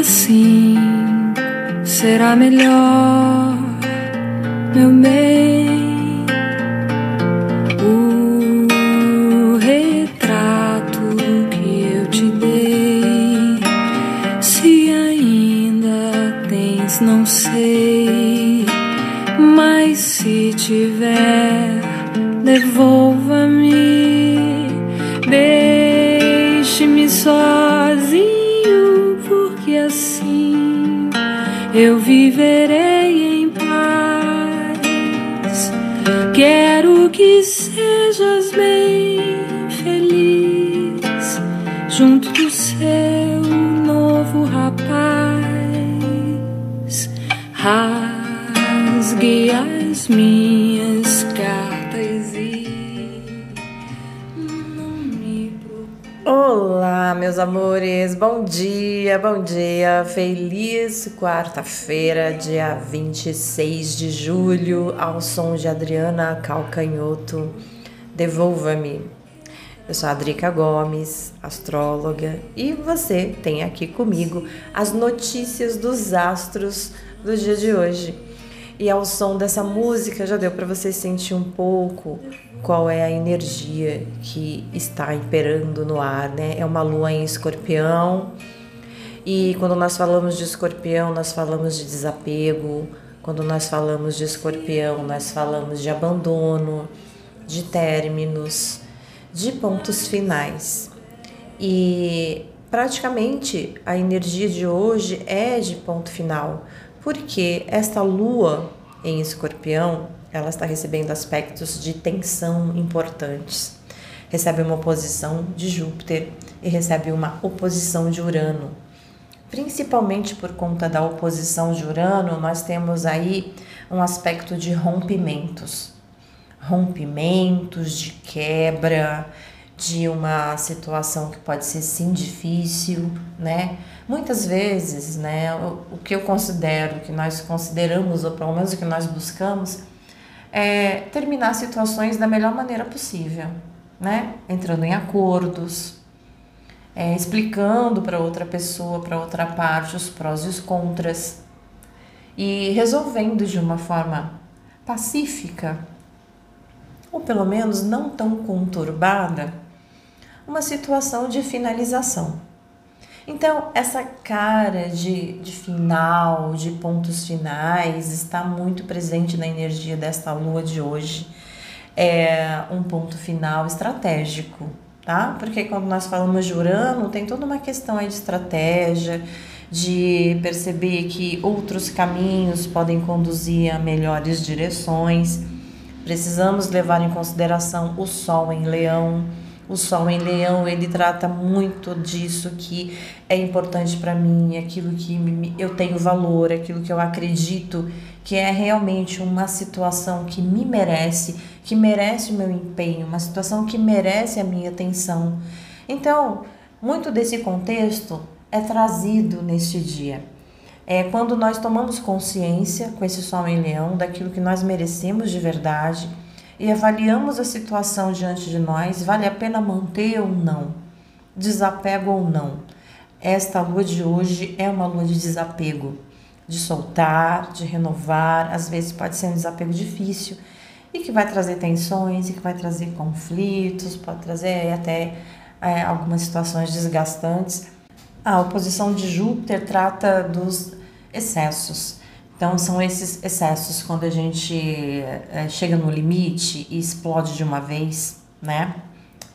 Assim será melhor, meu bem. O retrato que eu te dei, se ainda tens, não sei, mas se tiver, devolva-me. Deixe-me sozinho, eu viverei em paz. Quero que sejas bem feliz junto do seu novo rapaz. Rasgue as minhas meus amores, bom dia, bom dia, feliz quarta-feira, dia 26 de julho, ao som de Adriana Calcanhoto, Devolva-me. Eu sou a Drica Gomes, astróloga, e você tem aqui comigo as notícias dos astros do dia de hoje. E ao som dessa música já deu para você sentir um pouco qual é a energia que está imperando no ar, né? É uma lua em escorpião. E quando nós falamos de escorpião, nós falamos de desapego. Quando nós falamos de escorpião, nós falamos de abandono, de términos, de pontos finais. E praticamente a energia de hoje é de ponto final, porque esta lua em escorpião ela está recebendo aspectos de tensão importantes. Recebe uma oposição de Júpiter e recebe uma oposição de Urano. Principalmente por conta da oposição de Urano, nós temos aí um aspecto de rompimentos. Rompimentos, de quebra, de uma situação que pode ser sim difícil, né? Muitas vezes, né, o, o que eu considero, que nós consideramos, ou pelo menos o que nós buscamos, é terminar situações da melhor maneira possível, né? Entrando em acordos, é, explicando para outra pessoa, para outra parte, os prós e os contras, e resolvendo de uma forma pacífica, ou pelo menos não tão conturbada, uma situação de finalização. Então, essa cara de, de final, de pontos finais, está muito presente na energia desta lua de hoje. É um ponto final estratégico, tá? Porque quando nós falamos de Urano, tem toda uma questão aí de estratégia, de perceber que outros caminhos podem conduzir a melhores direções. Precisamos levar em consideração o Sol em Leão o Sol em Leão, ele trata muito disso que é importante para mim, aquilo que eu tenho valor, aquilo que eu acredito que é realmente uma situação que me merece, que merece o meu empenho, uma situação que merece a minha atenção. Então, muito desse contexto é trazido neste dia. É quando nós tomamos consciência com esse Sol em Leão daquilo que nós merecemos de verdade e avaliamos a situação diante de nós, vale a pena manter ou não, desapego ou não. Esta lua de hoje é uma lua de desapego, de soltar, de renovar, às vezes pode ser um desapego difícil e que vai trazer tensões e que vai trazer conflitos, pode trazer até é, algumas situações desgastantes. A oposição de Júpiter trata dos excessos, então, são esses excessos quando a gente é, chega no limite e explode de uma vez, né?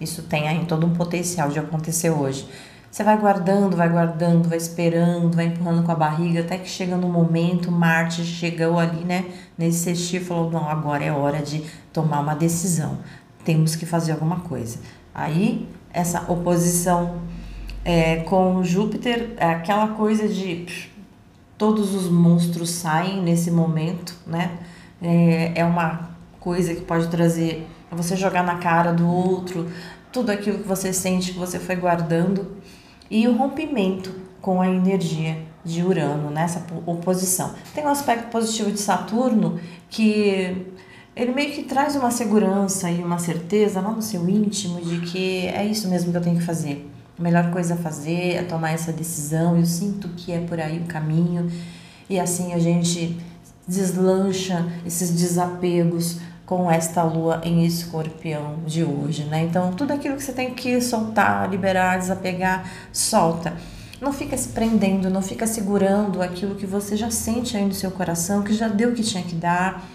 Isso tem aí todo um potencial de acontecer hoje. Você vai guardando, vai guardando, vai esperando, vai empurrando com a barriga, até que chega no momento, Marte chegou ali, né? Nesse sextil falou: não, agora é hora de tomar uma decisão. Temos que fazer alguma coisa. Aí, essa oposição é, com Júpiter, é aquela coisa de todos os monstros saem nesse momento, né? É, é uma coisa que pode trazer você jogar na cara do outro tudo aquilo que você sente que você foi guardando e o rompimento com a energia de Urano nessa oposição. Tem um aspecto positivo de Saturno que ele meio que traz uma segurança e uma certeza lá no seu íntimo de que é isso mesmo que eu tenho que fazer. A melhor coisa a fazer é tomar essa decisão. Eu sinto que é por aí o caminho. E assim a gente deslancha esses desapegos com esta lua em escorpião de hoje, né? Então, tudo aquilo que você tem que soltar, liberar, desapegar, solta. Não fica se prendendo, não fica segurando aquilo que você já sente aí no seu coração, que já deu o que tinha que dar,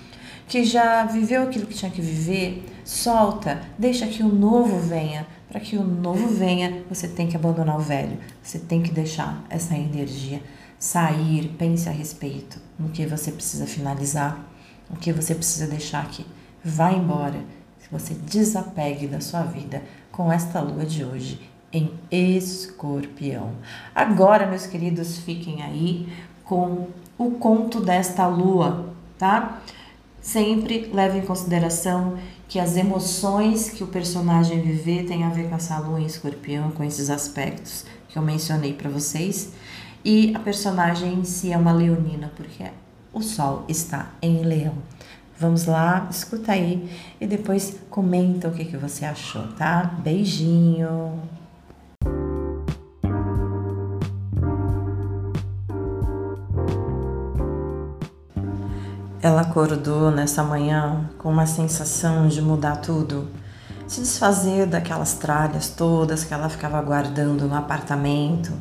que já viveu aquilo que tinha que viver. Solta, deixa que o novo venha. Para que o novo venha, você tem que abandonar o velho. Você tem que deixar essa energia sair, pense a respeito no que você precisa finalizar, o que você precisa deixar aqui. Vá embora. Se você desapegue da sua vida com esta lua de hoje em Escorpião. Agora, meus queridos, fiquem aí com o conto desta lua, tá? Sempre leve em consideração que as emoções que o personagem viver tem a ver com essa lua em escorpião, com esses aspectos que eu mencionei para vocês. E a personagem em si é uma leonina, porque o sol está em leão. Vamos lá, escuta aí e depois comenta o que, que você achou, tá? Beijinho! Ela acordou nessa manhã com uma sensação de mudar tudo, se desfazer daquelas tralhas todas que ela ficava guardando no apartamento.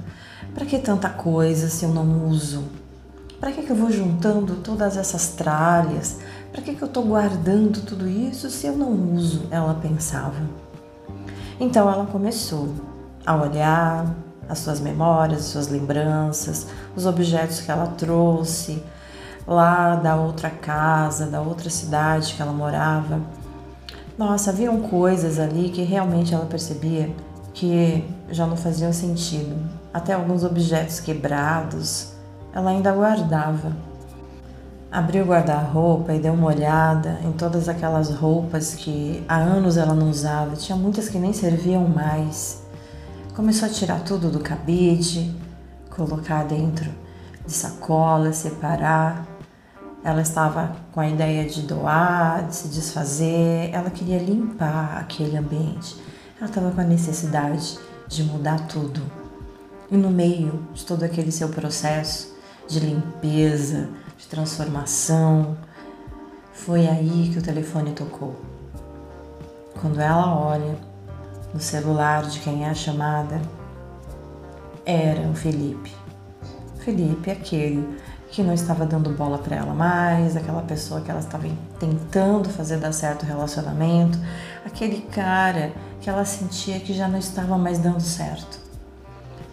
Para que tanta coisa se eu não uso? Para que, que eu vou juntando todas essas tralhas? Para que, que eu estou guardando tudo isso se eu não uso? Ela pensava. Então ela começou a olhar as suas memórias, as suas lembranças, os objetos que ela trouxe, lá da outra casa, da outra cidade que ela morava. Nossa, haviam coisas ali que realmente ela percebia que já não faziam sentido. Até alguns objetos quebrados ela ainda guardava. Abriu o guarda-roupa e deu uma olhada em todas aquelas roupas que há anos ela não usava, tinha muitas que nem serviam mais. Começou a tirar tudo do cabide, colocar dentro de sacolas, separar. Ela estava com a ideia de doar, de se desfazer, ela queria limpar aquele ambiente. Ela estava com a necessidade de mudar tudo. E no meio de todo aquele seu processo de limpeza, de transformação, foi aí que o telefone tocou. Quando ela olha no celular de quem é a chamada, era o Felipe. Felipe, aquele que não estava dando bola para ela mais, aquela pessoa que ela estava tentando fazer dar certo o relacionamento, aquele cara que ela sentia que já não estava mais dando certo.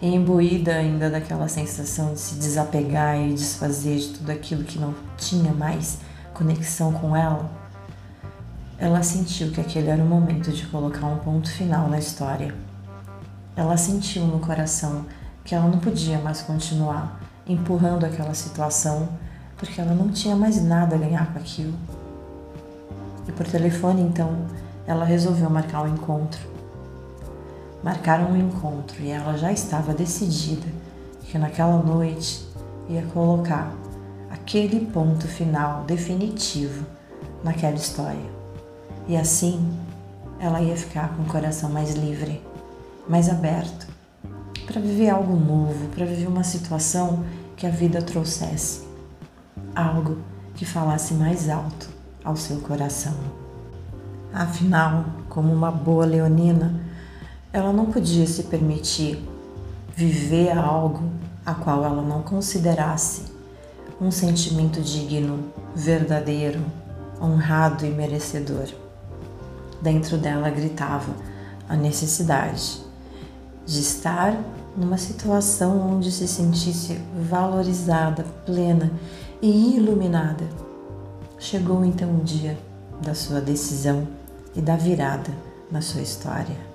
E imbuída ainda daquela sensação de se desapegar e desfazer de tudo aquilo que não tinha mais conexão com ela, ela sentiu que aquele era o momento de colocar um ponto final na história. Ela sentiu no coração que ela não podia mais continuar empurrando aquela situação, porque ela não tinha mais nada a ganhar com aquilo. E por telefone, então, ela resolveu marcar um encontro. Marcaram um encontro e ela já estava decidida que naquela noite ia colocar aquele ponto final definitivo naquela história. E assim ela ia ficar com o coração mais livre, mais aberto, para viver algo novo, para viver uma situação que a vida trouxesse, algo que falasse mais alto ao seu coração. Afinal, como uma boa leonina, ela não podia se permitir viver algo a qual ela não considerasse um sentimento digno, verdadeiro, honrado e merecedor. Dentro dela gritava a necessidade de estar numa situação onde se sentisse valorizada, plena e iluminada. Chegou então o dia da sua decisão e da virada na sua história.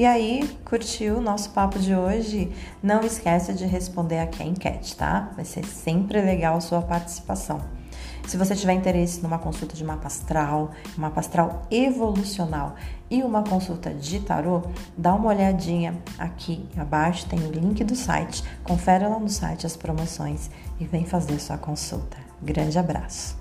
E aí, curtiu o nosso papo de hoje? Não esqueça de responder aqui a enquete, tá? Vai ser sempre legal a sua participação. Se você tiver interesse numa consulta de mapa astral, mapa astral evolucional e uma consulta de tarô, dá uma olhadinha aqui abaixo, tem o link do site. Confere lá no site as promoções e vem fazer sua consulta. Grande abraço!